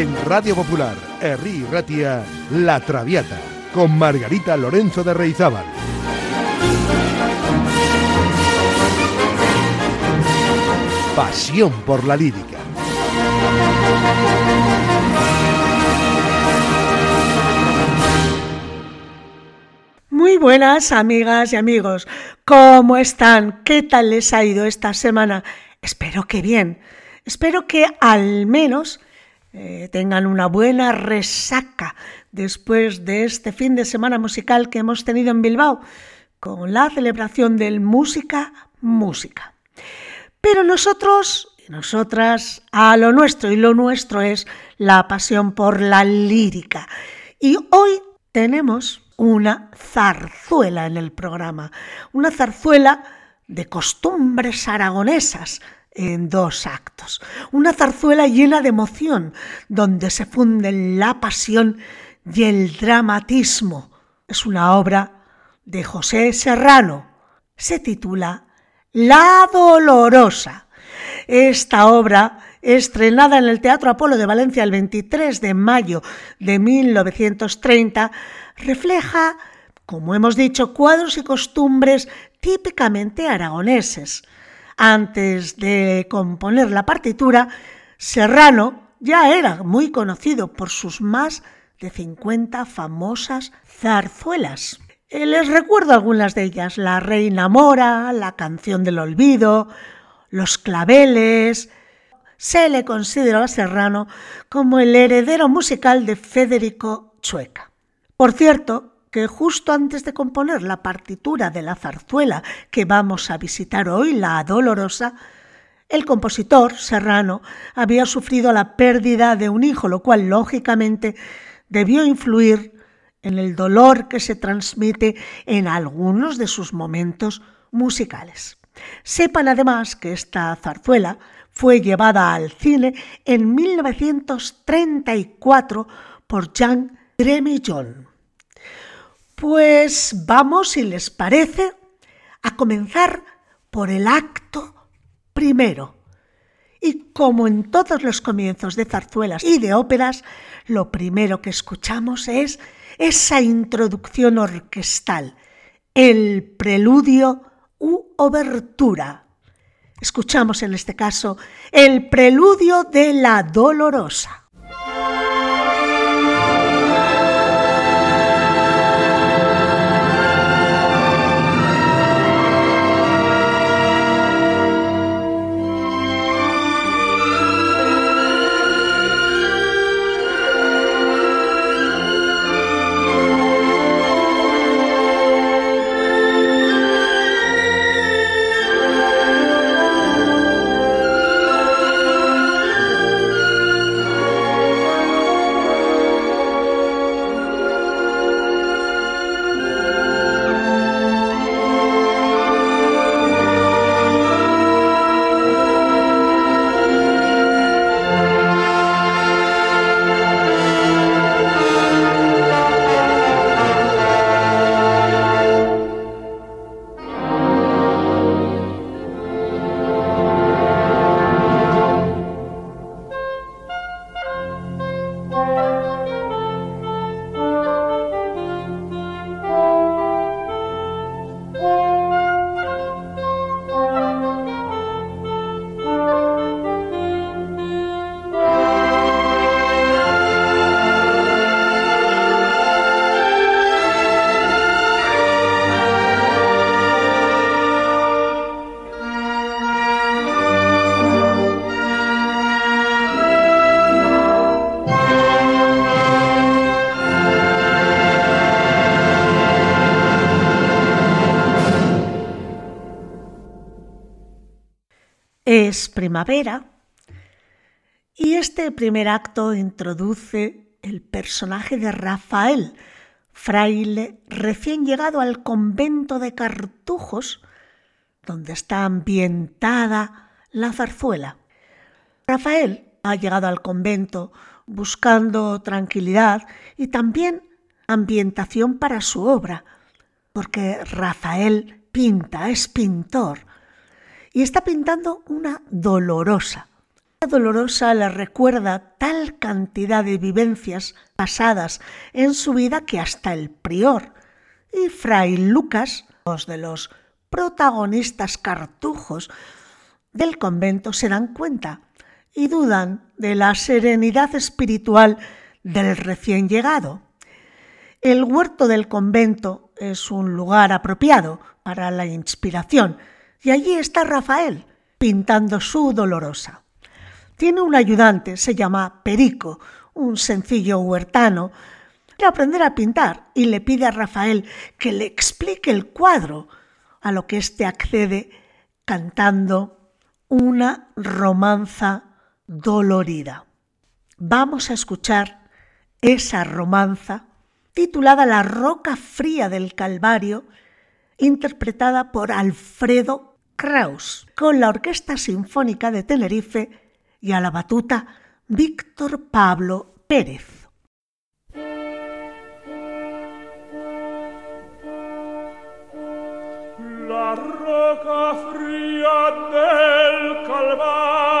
En Radio Popular, Herri Ratia, La Traviata, con Margarita Lorenzo de Reizábal. Pasión por la lírica. Muy buenas amigas y amigos, ¿cómo están? ¿Qué tal les ha ido esta semana? Espero que bien, espero que al menos eh, tengan una buena resaca después de este fin de semana musical que hemos tenido en Bilbao con la celebración del Música Música. Pero nosotros y nosotras a lo nuestro y lo nuestro es la pasión por la lírica. Y hoy tenemos una zarzuela en el programa, una zarzuela de costumbres aragonesas en dos actos, una zarzuela llena de emoción, donde se funden la pasión y el dramatismo. Es una obra de José Serrano. Se titula La Dolorosa. Esta obra, estrenada en el Teatro Apolo de Valencia el 23 de mayo de 1930, refleja, como hemos dicho, cuadros y costumbres típicamente aragoneses. Antes de componer la partitura, Serrano ya era muy conocido por sus más de 50 famosas zarzuelas. Eh, les recuerdo algunas de ellas, La Reina Mora, La Canción del Olvido, Los Claveles. Se le consideró a Serrano como el heredero musical de Federico Chueca. Por cierto, que justo antes de componer la partitura de la zarzuela que vamos a visitar hoy, la Dolorosa, el compositor, Serrano, había sufrido la pérdida de un hijo, lo cual lógicamente debió influir en el dolor que se transmite en algunos de sus momentos musicales. Sepan además que esta zarzuela fue llevada al cine en 1934 por Jean Gremillon. Pues vamos, si les parece, a comenzar por el acto primero. Y como en todos los comienzos de zarzuelas y de óperas, lo primero que escuchamos es esa introducción orquestal, el preludio u obertura. Escuchamos en este caso el preludio de la dolorosa. Es primavera y este primer acto introduce el personaje de Rafael, fraile recién llegado al convento de Cartujos, donde está ambientada la zarzuela. Rafael ha llegado al convento buscando tranquilidad y también ambientación para su obra, porque Rafael pinta, es pintor, y está pintando una dolorosa. La dolorosa le recuerda tal cantidad de vivencias pasadas en su vida que hasta el prior y Fray Lucas, dos de los protagonistas cartujos del convento, se dan cuenta y dudan de la serenidad espiritual del recién llegado. El huerto del convento es un lugar apropiado para la inspiración y allí está Rafael pintando su dolorosa. Tiene un ayudante, se llama Perico, un sencillo huertano, quiere aprender a pintar y le pide a Rafael que le explique el cuadro, a lo que éste accede cantando una romanza dolorida. Vamos a escuchar esa romanza titulada La Roca Fría del Calvario, interpretada por Alfredo Kraus, con la Orquesta Sinfónica de Tenerife y a la batuta Víctor Pablo Pérez. La roca fría del Calvario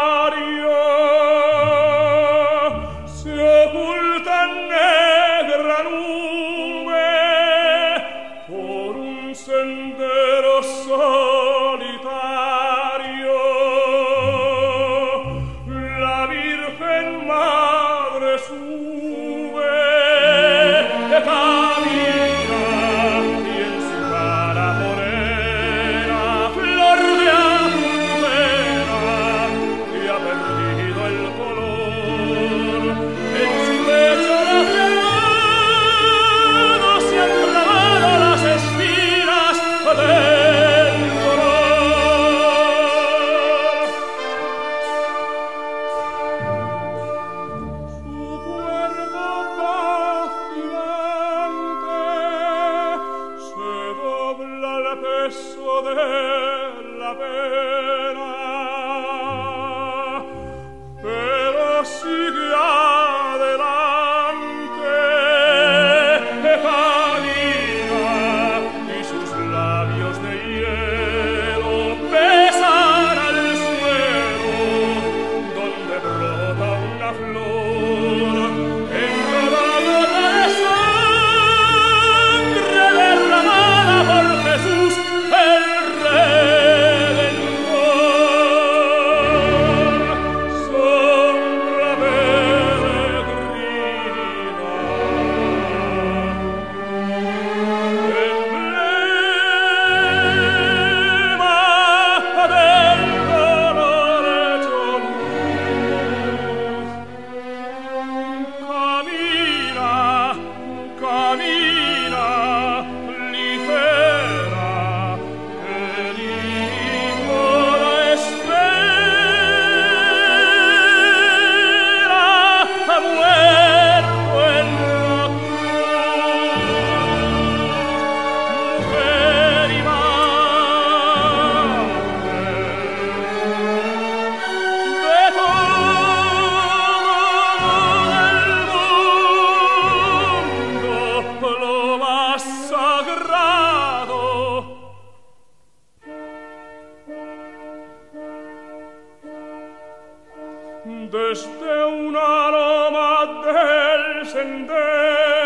l'aroma del sender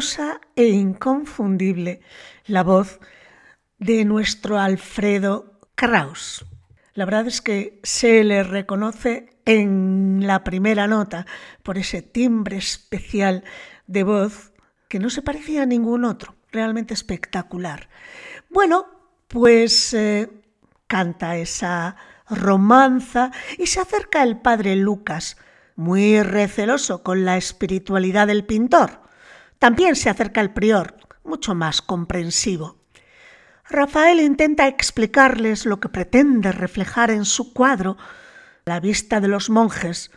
maravillosa e inconfundible, la voz de nuestro Alfredo Kraus. La verdad es que se le reconoce en la primera nota por ese timbre especial de voz que no se parecía a ningún otro, realmente espectacular. Bueno, pues eh, canta esa romanza y se acerca el padre Lucas, muy receloso con la espiritualidad del pintor. También se acerca el prior, mucho más comprensivo. Rafael intenta explicarles lo que pretende reflejar en su cuadro. La vista de los monjes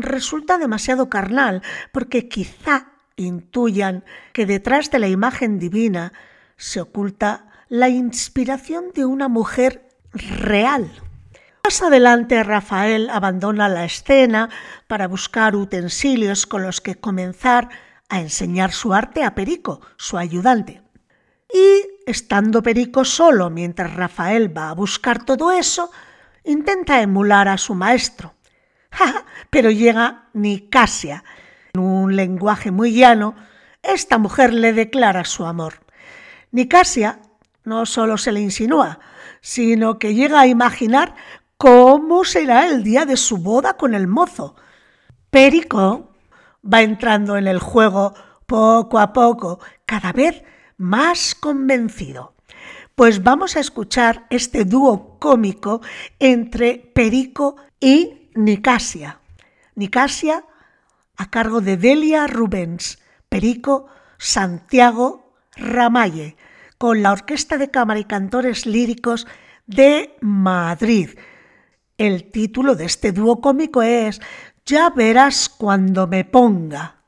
resulta demasiado carnal, porque quizá intuyan que detrás de la imagen divina se oculta la inspiración de una mujer real. Más adelante Rafael abandona la escena para buscar utensilios con los que comenzar a enseñar su arte a Perico, su ayudante. Y estando Perico solo mientras Rafael va a buscar todo eso, intenta emular a su maestro. Pero llega Nicasia. En un lenguaje muy llano, esta mujer le declara su amor. Nicasia no solo se le insinúa, sino que llega a imaginar cómo será el día de su boda con el mozo. Perico va entrando en el juego poco a poco, cada vez más convencido. Pues vamos a escuchar este dúo cómico entre Perico y Nicasia. Nicasia a cargo de Delia Rubens, Perico Santiago Ramalle, con la Orquesta de Cámara y Cantores Líricos de Madrid. El título de este dúo cómico es Ya verás cuando me ponga.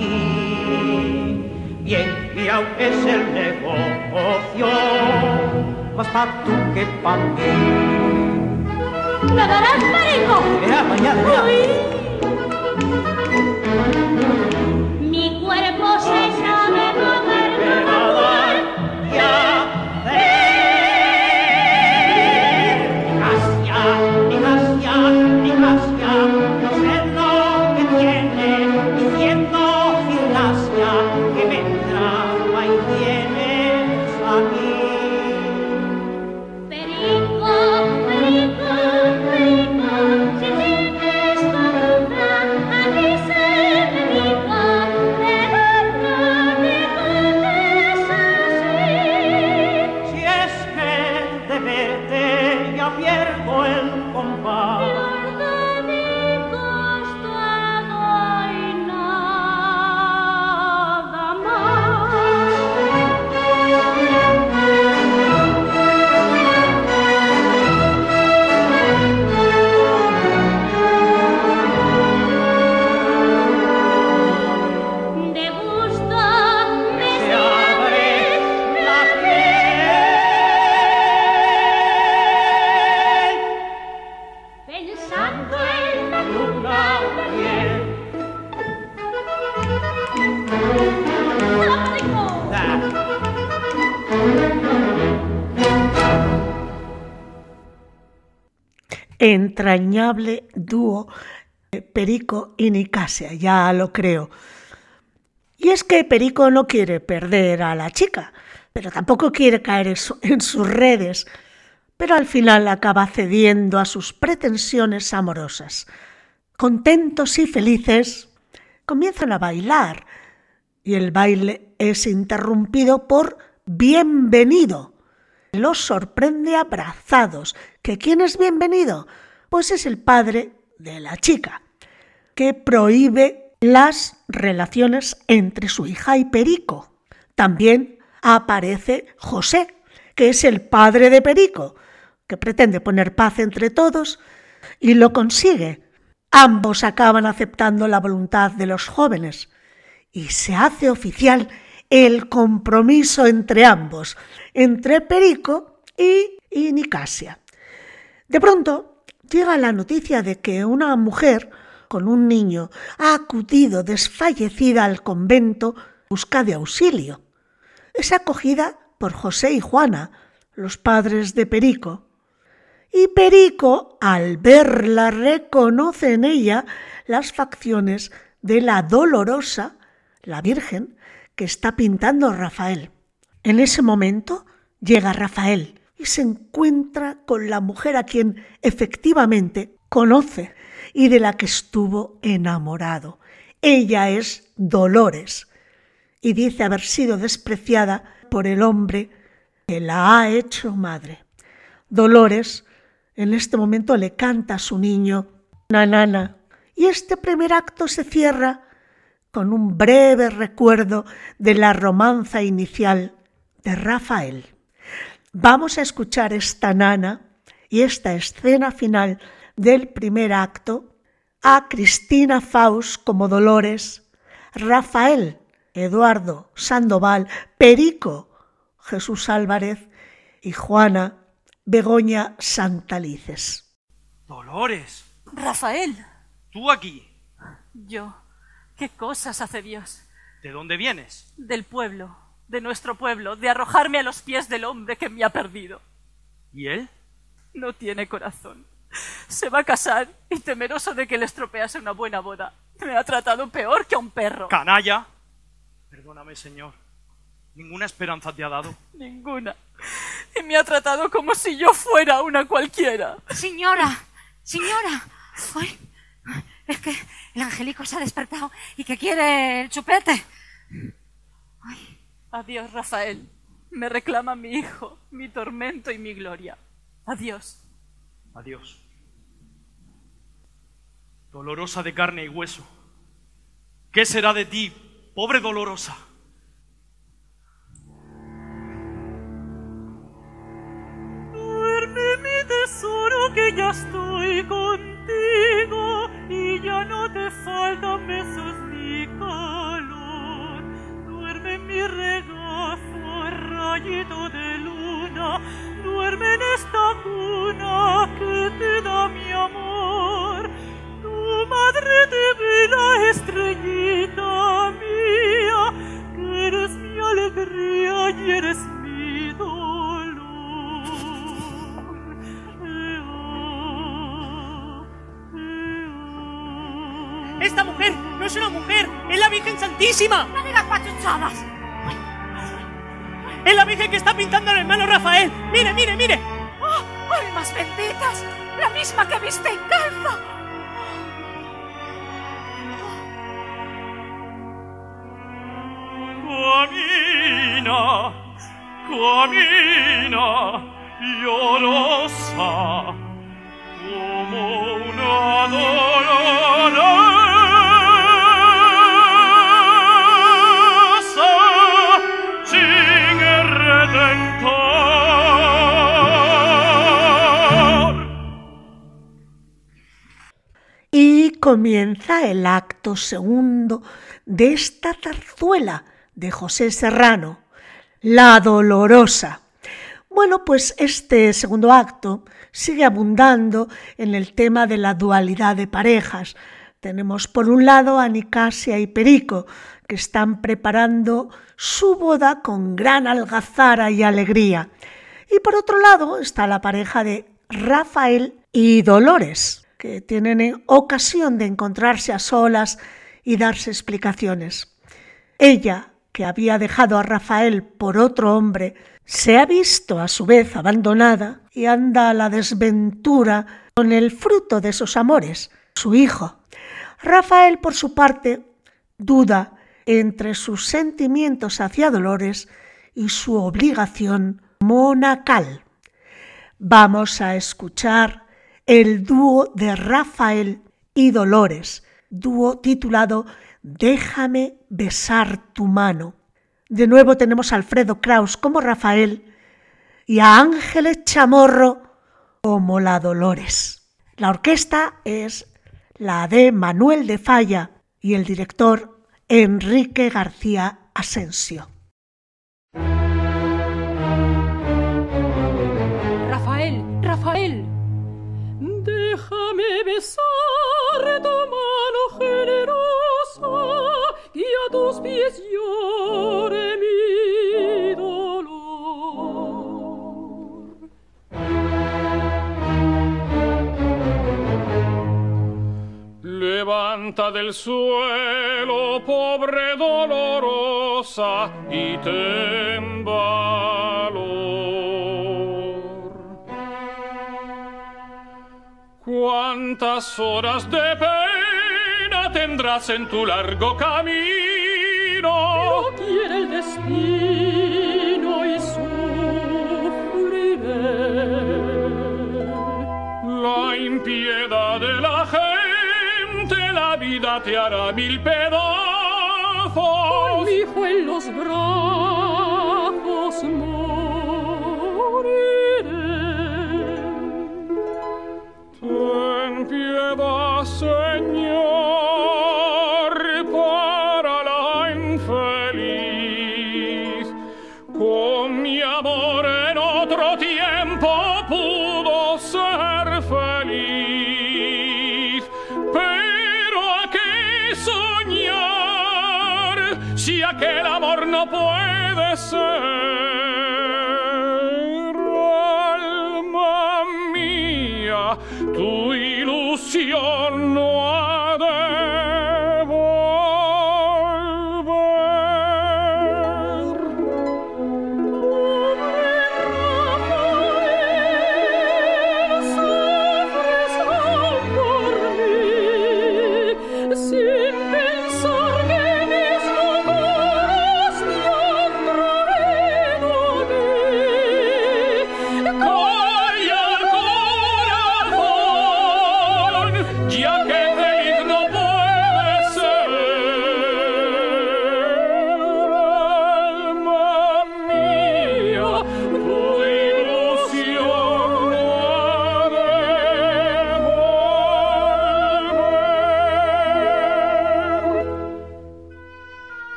Aquí. Bien, mira, es el negocio, más para tú que para mí. ¿Me darás perico? Mira, mañana, mira. Entrañable dúo Perico y Nicasia, ya lo creo. Y es que Perico no quiere perder a la chica, pero tampoco quiere caer en sus redes, pero al final acaba cediendo a sus pretensiones amorosas. Contentos y felices, comienzan a bailar y el baile es interrumpido por bienvenido. Los sorprende abrazados. ¿Que quién es bienvenido? Pues es el padre de la chica, que prohíbe las relaciones entre su hija y Perico. También aparece José, que es el padre de Perico, que pretende poner paz entre todos y lo consigue. Ambos acaban aceptando la voluntad de los jóvenes y se hace oficial el compromiso entre ambos, entre Perico y, y Nicasia. De pronto llega la noticia de que una mujer con un niño ha acudido desfallecida al convento busca de auxilio. Es acogida por José y Juana, los padres de Perico. Y Perico, al verla, reconoce en ella las facciones de la dolorosa, la Virgen, que está pintando Rafael. En ese momento llega Rafael y se encuentra con la mujer a quien efectivamente conoce y de la que estuvo enamorado. Ella es Dolores y dice haber sido despreciada por el hombre que la ha hecho madre. Dolores en este momento le canta a su niño Nanana y este primer acto se cierra con un breve recuerdo de la romanza inicial de Rafael. Vamos a escuchar esta nana y esta escena final del primer acto a Cristina Faust como Dolores, Rafael, Eduardo Sandoval, Perico, Jesús Álvarez y Juana Begoña Santalices. Dolores. Rafael. Tú aquí. Yo. ¿Qué cosas hace Dios? ¿De dónde vienes? Del pueblo, de nuestro pueblo, de arrojarme a los pies del hombre que me ha perdido. ¿Y él? No tiene corazón. Se va a casar y temeroso de que le estropease una buena boda. Me ha tratado peor que a un perro. Canalla. Perdóname, señor. ¿Ninguna esperanza te ha dado? Ninguna. Y me ha tratado como si yo fuera una cualquiera. Señora, señora. es que el angelico se ha despertado y que quiere el chupete. Adiós, Rafael. Me reclama mi hijo, mi tormento y mi gloria. Adiós. Adiós. Dolorosa de carne y hueso. ¿Qué será de ti, pobre dolorosa? Duerme mi tesoro que ya estoy contigo y ya no te faltan besos ni calor. Duerme mi regazo, rayito de luna, duerme en esta cuna que te da mi amor. Tu madre la estrellita mía, que eres mi alegría y eres mi dolor. Esta mujer no es una mujer, es la Virgen Santísima. No digas pachuchadas. Es la Virgen que está pintando al hermano Rafael. Mire, mire, mire. ¡Oh, almas benditas! La misma que viste en calza. Camina, camina, llorosa, como una dolorosa comienza el acto segundo de esta zarzuela de José Serrano, La Dolorosa. Bueno, pues este segundo acto sigue abundando en el tema de la dualidad de parejas. Tenemos por un lado a Nicasia y Perico, que están preparando su boda con gran algazara y alegría. Y por otro lado está la pareja de Rafael y Dolores, que tienen ocasión de encontrarse a solas y darse explicaciones. Ella, que había dejado a Rafael por otro hombre, se ha visto a su vez abandonada y anda a la desventura con el fruto de sus amores, su hijo. Rafael, por su parte, duda entre sus sentimientos hacia Dolores y su obligación monacal. Vamos a escuchar el dúo de Rafael y Dolores, dúo titulado Déjame besar tu mano. De nuevo tenemos a Alfredo Kraus como Rafael y a Ángeles Chamorro como la Dolores. La orquesta es la de Manuel de Falla y el director Enrique García Asensio. Déjame besar tu mano generosa y a tus pies llore mi dolor. Levanta del suelo, pobre dolorosa, y valor. ¿Cuántas horas de pena tendrás en tu largo camino? Lo quiere el destino y sufriré. La impiedad de la gente, la vida te hará mil pedazos. Con mi hijo en los brazos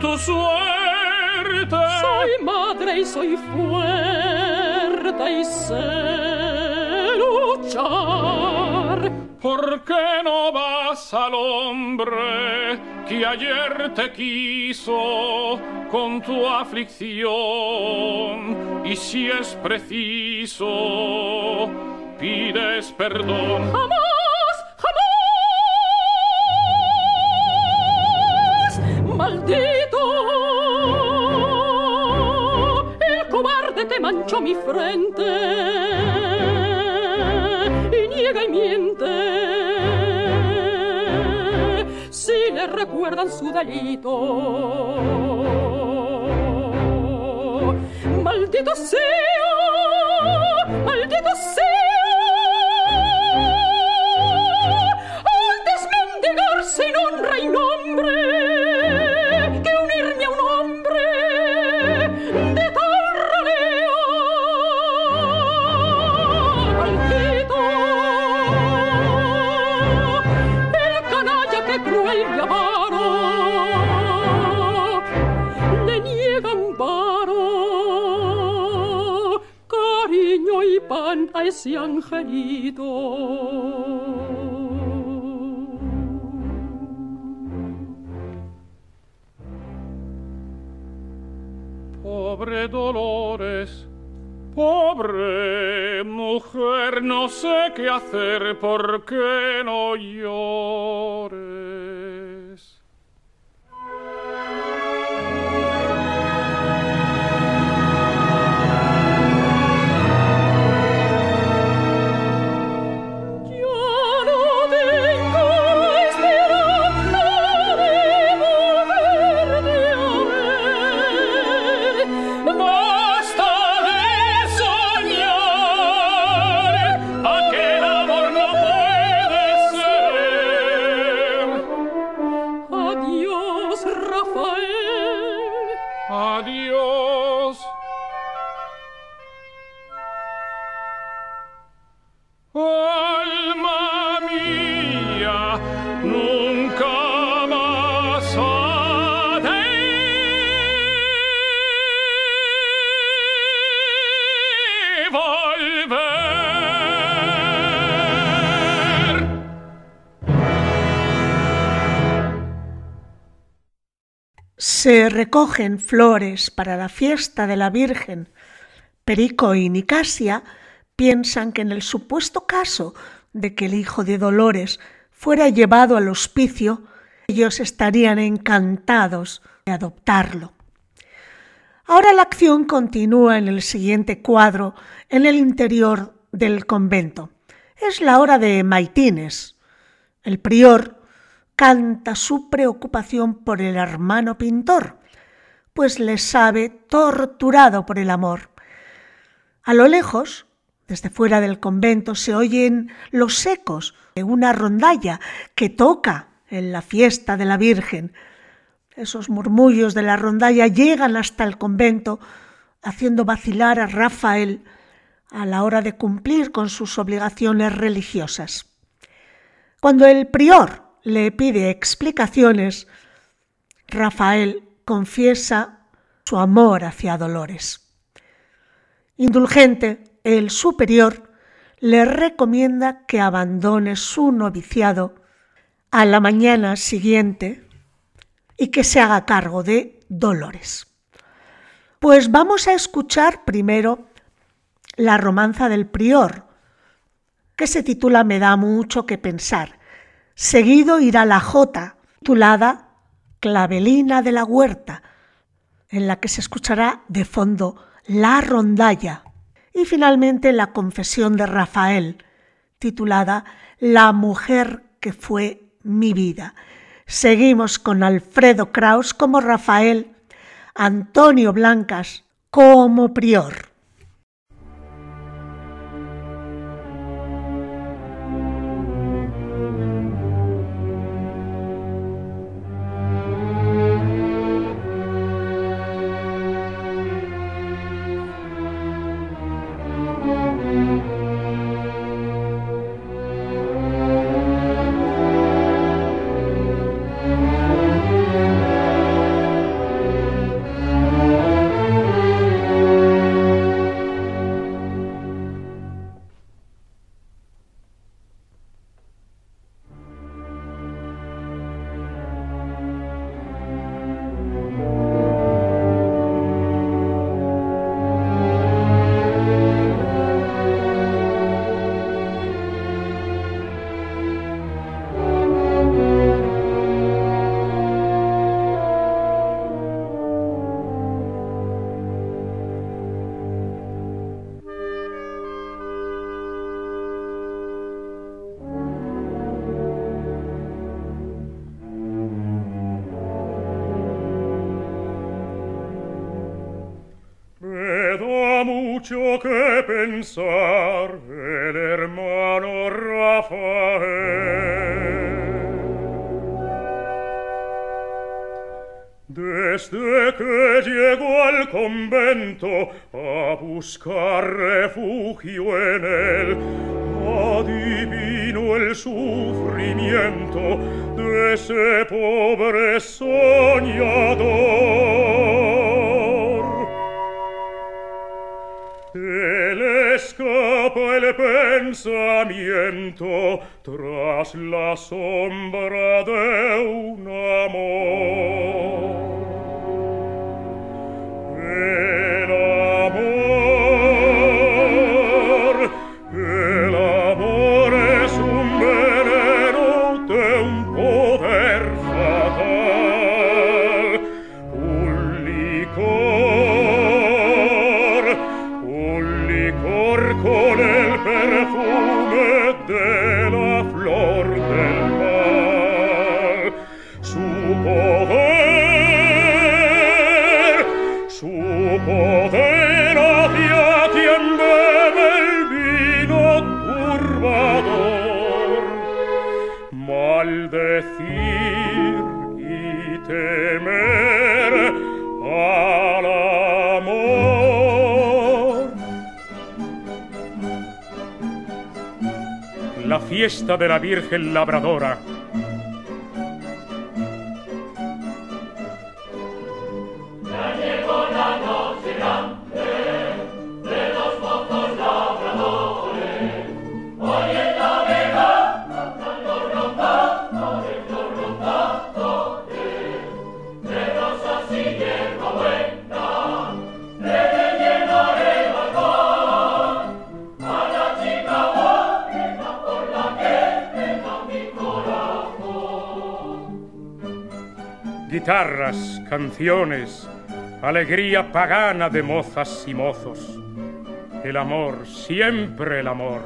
tu suerte. Soy madre y soy fuerte y sé luchar. ¿Por qué no vas al hombre que ayer te quiso con tu aflicción? Y si es preciso, pides perdón. Niega y miente. Si le recuerdan su delito. Maldito sea, maldito sea, ese angelito. Pobre Dolores, pobre mujer, no sé qué hacer, ¿por qué no llores? Se recogen flores para la fiesta de la Virgen. Perico y Nicasia piensan que en el supuesto caso de que el hijo de Dolores fuera llevado al hospicio, ellos estarían encantados de adoptarlo. Ahora la acción continúa en el siguiente cuadro, en el interior del convento. Es la hora de maitines. El prior canta su preocupación por el hermano pintor, pues le sabe torturado por el amor. A lo lejos, desde fuera del convento, se oyen los ecos de una rondalla que toca en la fiesta de la Virgen. Esos murmullos de la rondalla llegan hasta el convento, haciendo vacilar a Rafael a la hora de cumplir con sus obligaciones religiosas. Cuando el prior le pide explicaciones, Rafael confiesa su amor hacia Dolores. Indulgente, el superior le recomienda que abandone su noviciado a la mañana siguiente y que se haga cargo de Dolores. Pues vamos a escuchar primero la romanza del prior, que se titula Me da mucho que pensar. Seguido irá la jota, titulada Clavelina de la Huerta, en la que se escuchará de fondo la rondalla. Y finalmente la confesión de Rafael, titulada La mujer que fue mi vida. Seguimos con Alfredo Kraus como Rafael, Antonio Blancas como prior. este che llegó al convento a buscar refugio en él. Adivino el sufrimiento de ese pobre soñador. Él escapa el pensamiento tras la sombra de un amor. fiesta de la Virgen Labradora. guitarras, canciones, alegría pagana de mozas y mozos. El amor, siempre el amor.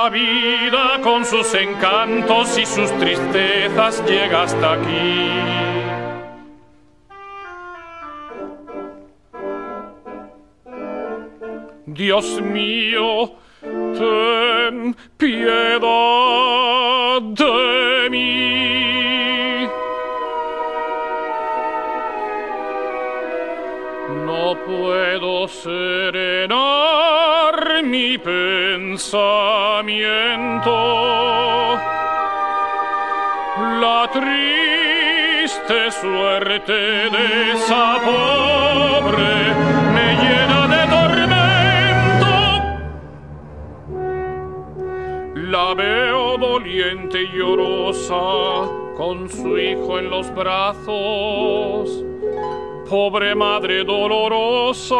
La vida con sus encantos y sus tristezas llega hasta aquí. Dios mío, ten piedad de mí. No puedo serenar mi pensamiento. La triste suerte de esa pobre me llena de tormento. La veo doliente y llorosa con su hijo en los brazos. Pobre madre dolorosa.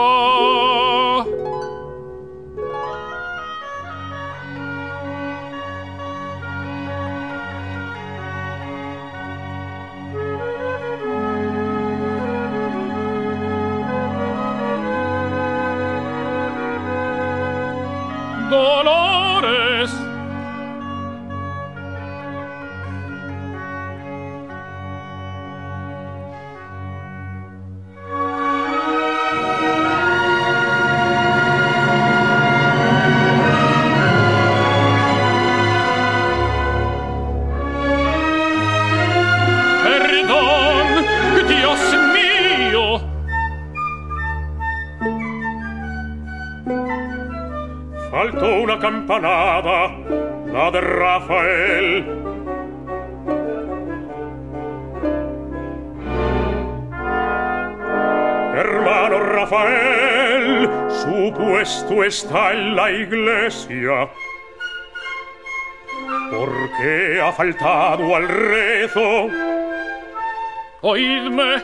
Campanada, la de Rafael. Hermano Rafael, su puesto está en la iglesia. ¿Por qué ha faltado al rezo? Oídme,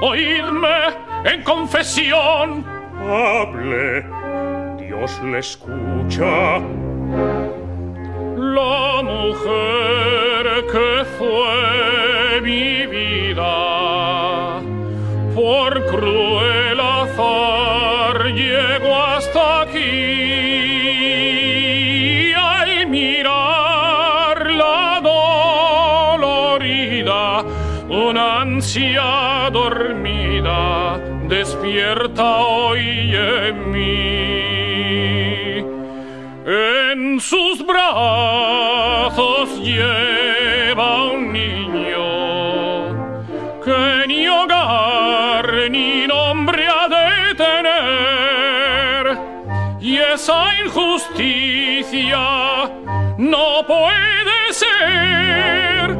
oídme en confesión. Hable, Dios le escucha. La mujer que fue mi vida por cruel azar llegó hasta aquí al mirar la dolorida una ansia dormida despierta hoy en en sus brazos lleva un niño que ni hogar ni nombre ha de tener. Y esa injusticia no puede ser.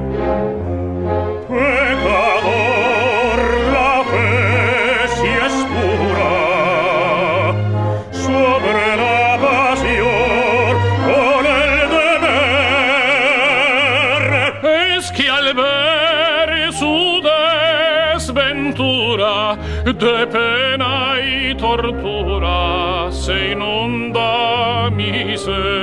Pecador de pena y tortura se inunda mi ser.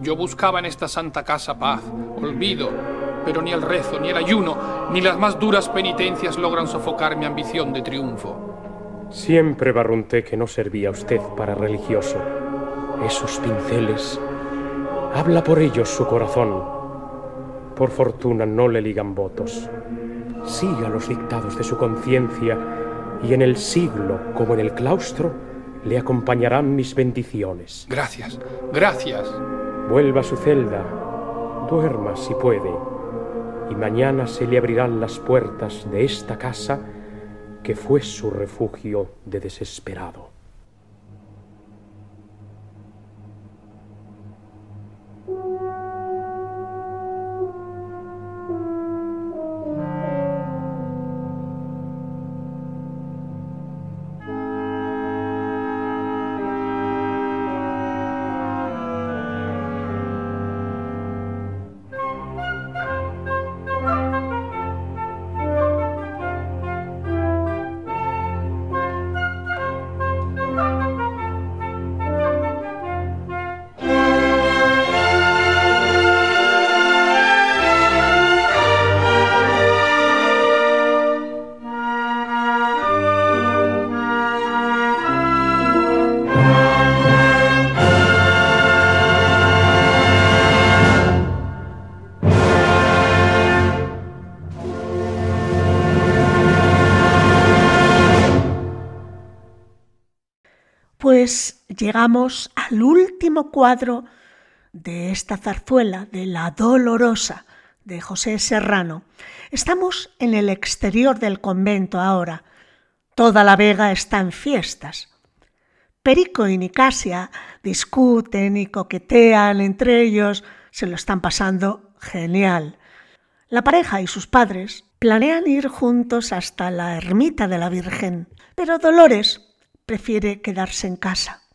Yo buscaba en esta santa casa paz, olvido, pero ni el rezo, ni el ayuno, ni las más duras penitencias logran sofocar mi ambición de triunfo. Siempre barrunté que no servía usted para religioso. Esos pinceles. Habla por ellos su corazón. Por fortuna no le ligan votos. Siga los dictados de su conciencia y en el siglo como en el claustro le acompañarán mis bendiciones. Gracias, gracias. Vuelva a su celda, duerma si puede, y mañana se le abrirán las puertas de esta casa que fue su refugio de desesperado. Llegamos al último cuadro de esta zarzuela, de La Dolorosa, de José Serrano. Estamos en el exterior del convento ahora. Toda la vega está en fiestas. Perico y Nicasia discuten y coquetean entre ellos, se lo están pasando genial. La pareja y sus padres planean ir juntos hasta la ermita de la Virgen, pero Dolores prefiere quedarse en casa.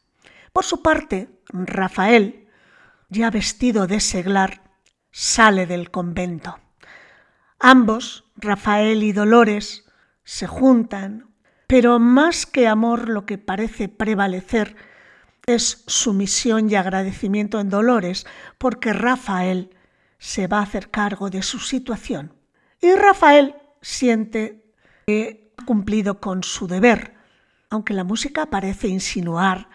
Por su parte, Rafael, ya vestido de seglar, sale del convento. Ambos, Rafael y Dolores, se juntan, pero más que amor lo que parece prevalecer es sumisión y agradecimiento en Dolores, porque Rafael se va a hacer cargo de su situación. Y Rafael siente que ha cumplido con su deber, aunque la música parece insinuar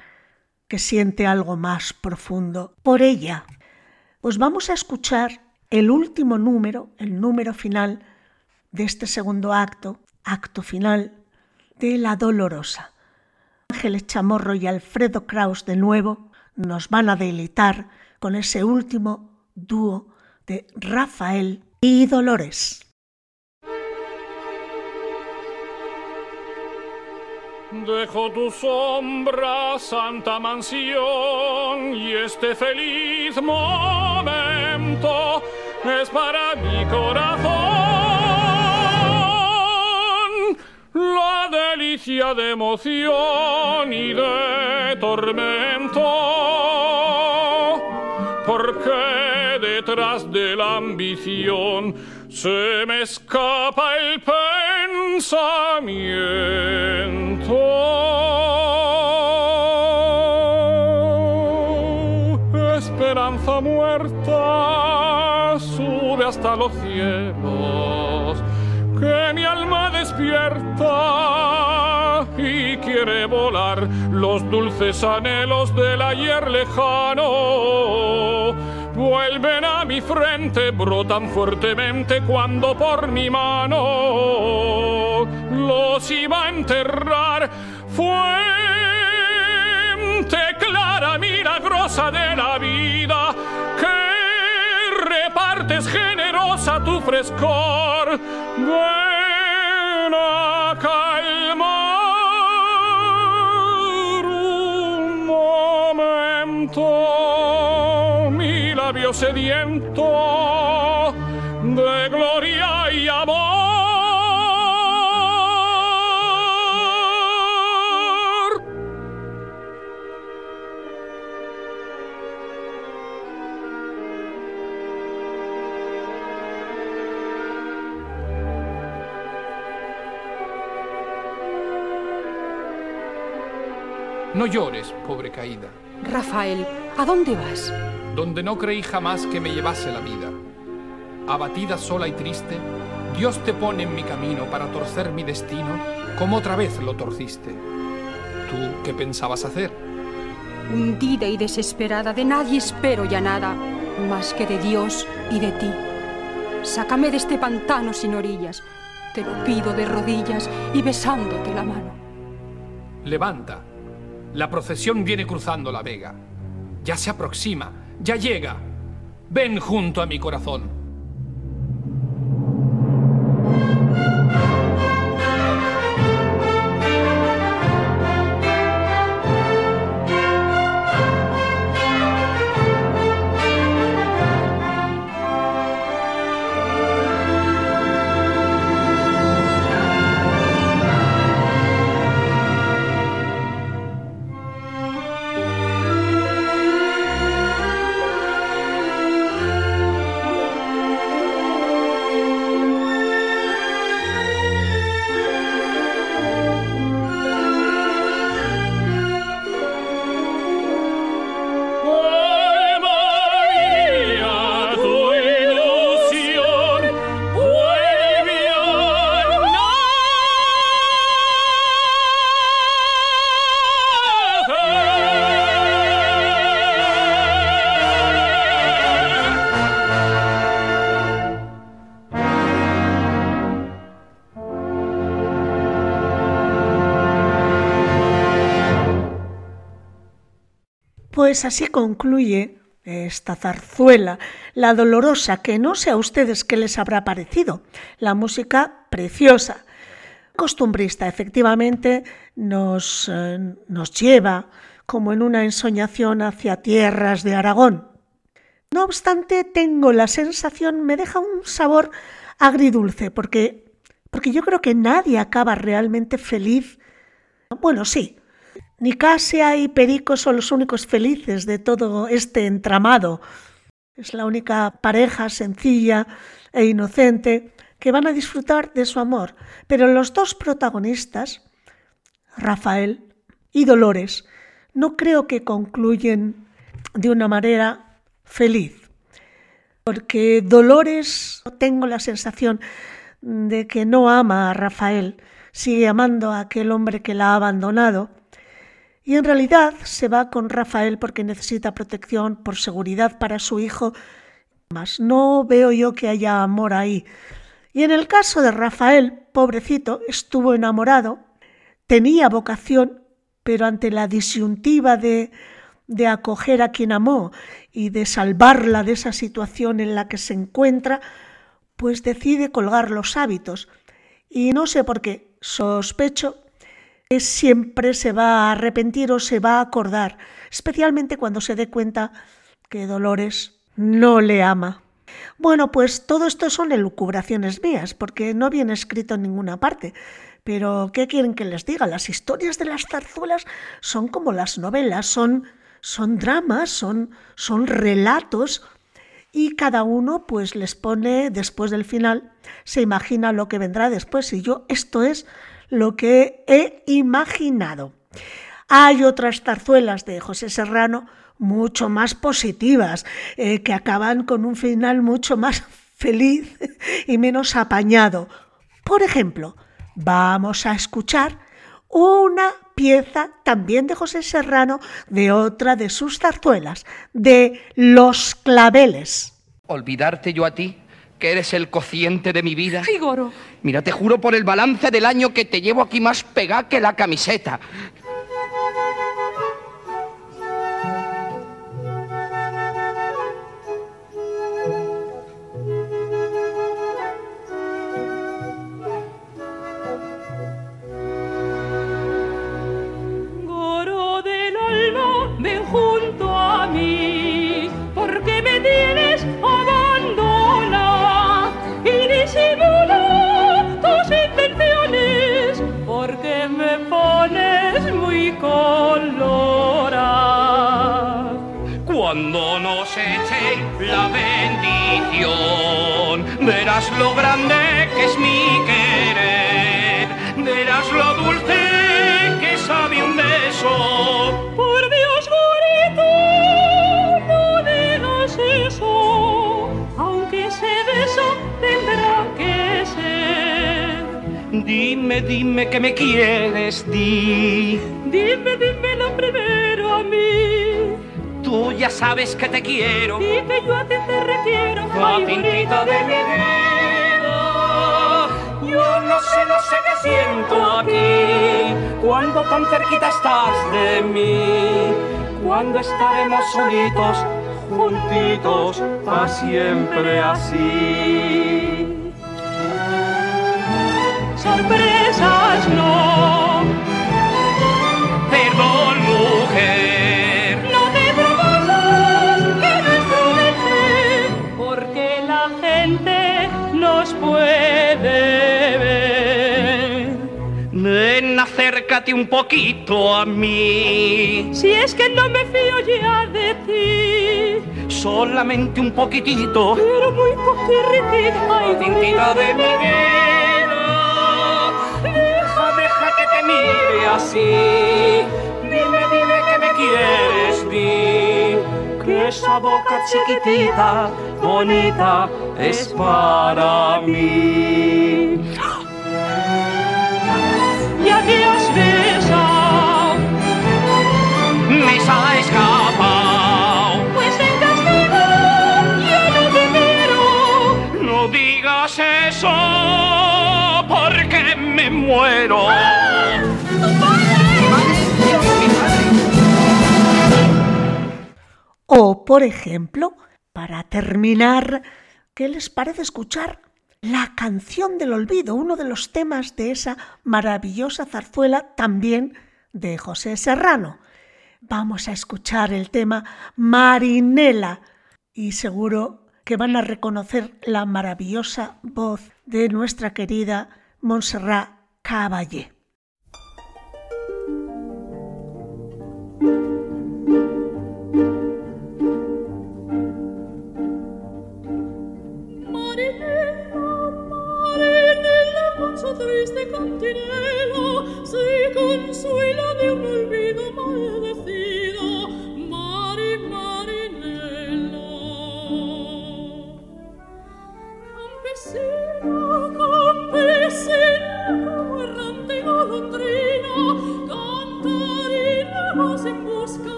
que siente algo más profundo por ella. Pues vamos a escuchar el último número, el número final de este segundo acto, acto final de La Dolorosa. Ángeles Chamorro y Alfredo Kraus de nuevo nos van a deleitar con ese último dúo de Rafael y Dolores. Dejo tu sombra, santa mansión, y este feliz momento es para mi corazón. La delicia de emoción y de tormento, detrás de la ambición se me escapa el pensamiento. Esperanza muerta sube hasta los cielos, que mi alma despierta y quiere volar los dulces anhelos del ayer lejano vuelven a mi frente, brotan fuertemente cuando por mi mano los iba a enterrar. Fuente clara, milagrosa de la vida, que repartes generosa tu frescor. Ven a calmar un momento labio sediento de gloria y amor. No llores, pobre caída. Rafael, ¿a dónde vas? Donde no creí jamás que me llevase la vida. Abatida sola y triste, Dios te pone en mi camino para torcer mi destino, como otra vez lo torciste. ¿Tú qué pensabas hacer? Hundida y desesperada, de nadie espero ya nada, más que de Dios y de ti. Sácame de este pantano sin orillas, te lo pido de rodillas y besándote la mano. Levanta. La procesión viene cruzando la vega. Ya se aproxima, ya llega. Ven junto a mi corazón. Así concluye esta zarzuela, la dolorosa, que no sé a ustedes qué les habrá parecido. La música preciosa, costumbrista, efectivamente nos, eh, nos lleva como en una ensoñación hacia tierras de Aragón. No obstante, tengo la sensación, me deja un sabor agridulce, porque, porque yo creo que nadie acaba realmente feliz. Bueno, sí, Nicasia y Perico son los únicos felices de todo este entramado. Es la única pareja sencilla e inocente que van a disfrutar de su amor. Pero los dos protagonistas, Rafael y Dolores, no creo que concluyen de una manera feliz. Porque Dolores, tengo la sensación de que no ama a Rafael, sigue amando a aquel hombre que la ha abandonado y en realidad se va con Rafael porque necesita protección por seguridad para su hijo. Mas no veo yo que haya amor ahí. Y en el caso de Rafael, pobrecito, estuvo enamorado, tenía vocación, pero ante la disyuntiva de, de acoger a quien amó y de salvarla de esa situación en la que se encuentra, pues decide colgar los hábitos. Y no sé por qué, sospecho siempre se va a arrepentir o se va a acordar, especialmente cuando se dé cuenta que Dolores no le ama. Bueno, pues todo esto son elucubraciones mías, porque no viene escrito en ninguna parte. Pero, ¿qué quieren que les diga? Las historias de las zarzuelas son como las novelas, son, son dramas, son, son relatos, y cada uno pues les pone después del final, se imagina lo que vendrá después. Y yo, esto es lo que he imaginado. Hay otras zarzuelas de José Serrano mucho más positivas, eh, que acaban con un final mucho más feliz y menos apañado. Por ejemplo, vamos a escuchar una pieza también de José Serrano de otra de sus zarzuelas, de Los claveles. Olvidarte yo a ti que eres el cociente de mi vida. Ay, Goro. Mira, te juro por el balance del año que te llevo aquí más pegada que la camiseta. Verás lo grande que es mi querer, verás lo dulce que sabe un beso. Por Dios, bonito, no digas eso, aunque ese beso tendrá que ser. Dime, dime que me quieres, di. Dime, dime lo primero. Tú ya sabes que te quiero. Y que yo a ti te requiero, favorita de mi vida. Yo no sé, no sé qué siento aquí. Cuando tan cerquita estás de mí. Cuando estaremos solitos, juntitos, para siempre así. Sorpresas no. Acércate un poquito a mí. Si es que no me fío ya de ti. Solamente un poquitito. Pero muy poquitito. Ay, tintita de mi vida. Deja, deja que te mire así. Dime, dime que me quieres, di. Que esa boca chiquitita, bonita, es para mí. Muero. O, por ejemplo, para terminar, ¿qué les parece escuchar la canción del olvido, uno de los temas de esa maravillosa zarzuela también de José Serrano? Vamos a escuchar el tema Marinela y seguro que van a reconocer la maravillosa voz de nuestra querida Montserrat Caballé. Triste cantinelo se consuela de un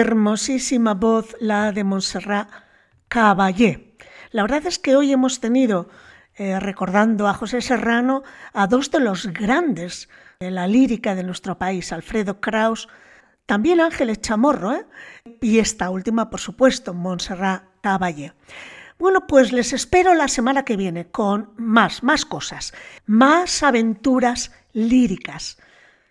Hermosísima voz la de Montserrat Caballé. La verdad es que hoy hemos tenido, eh, recordando a José Serrano, a dos de los grandes de la lírica de nuestro país, Alfredo Kraus, también Ángeles Chamorro, ¿eh? y esta última, por supuesto, Montserrat Caballé. Bueno, pues les espero la semana que viene con más, más cosas, más aventuras líricas.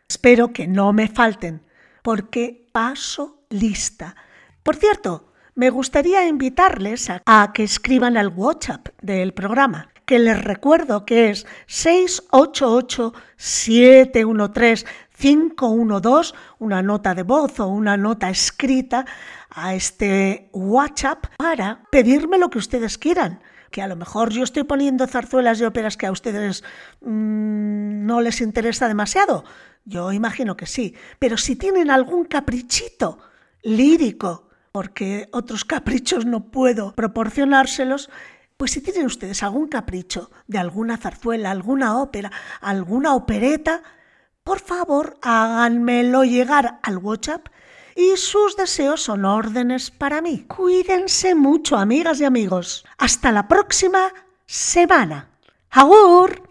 Espero que no me falten, porque paso lista. Por cierto, me gustaría invitarles a, que escriban al WhatsApp del programa, que les recuerdo que es 688-713-512, una nota de voz o una nota escrita a este WhatsApp para pedirme lo que ustedes quieran que a lo mejor yo estoy poniendo zarzuelas y óperas que a ustedes mmm, no les interesa demasiado. Yo imagino que sí. Pero si tienen algún caprichito lírico, porque otros caprichos no puedo proporcionárselos, pues si tienen ustedes algún capricho de alguna zarzuela, alguna ópera, alguna opereta, por favor háganmelo llegar al WhatsApp y sus deseos son órdenes para mí. Cuídense mucho, amigas y amigos. Hasta la próxima semana. ¡Agur!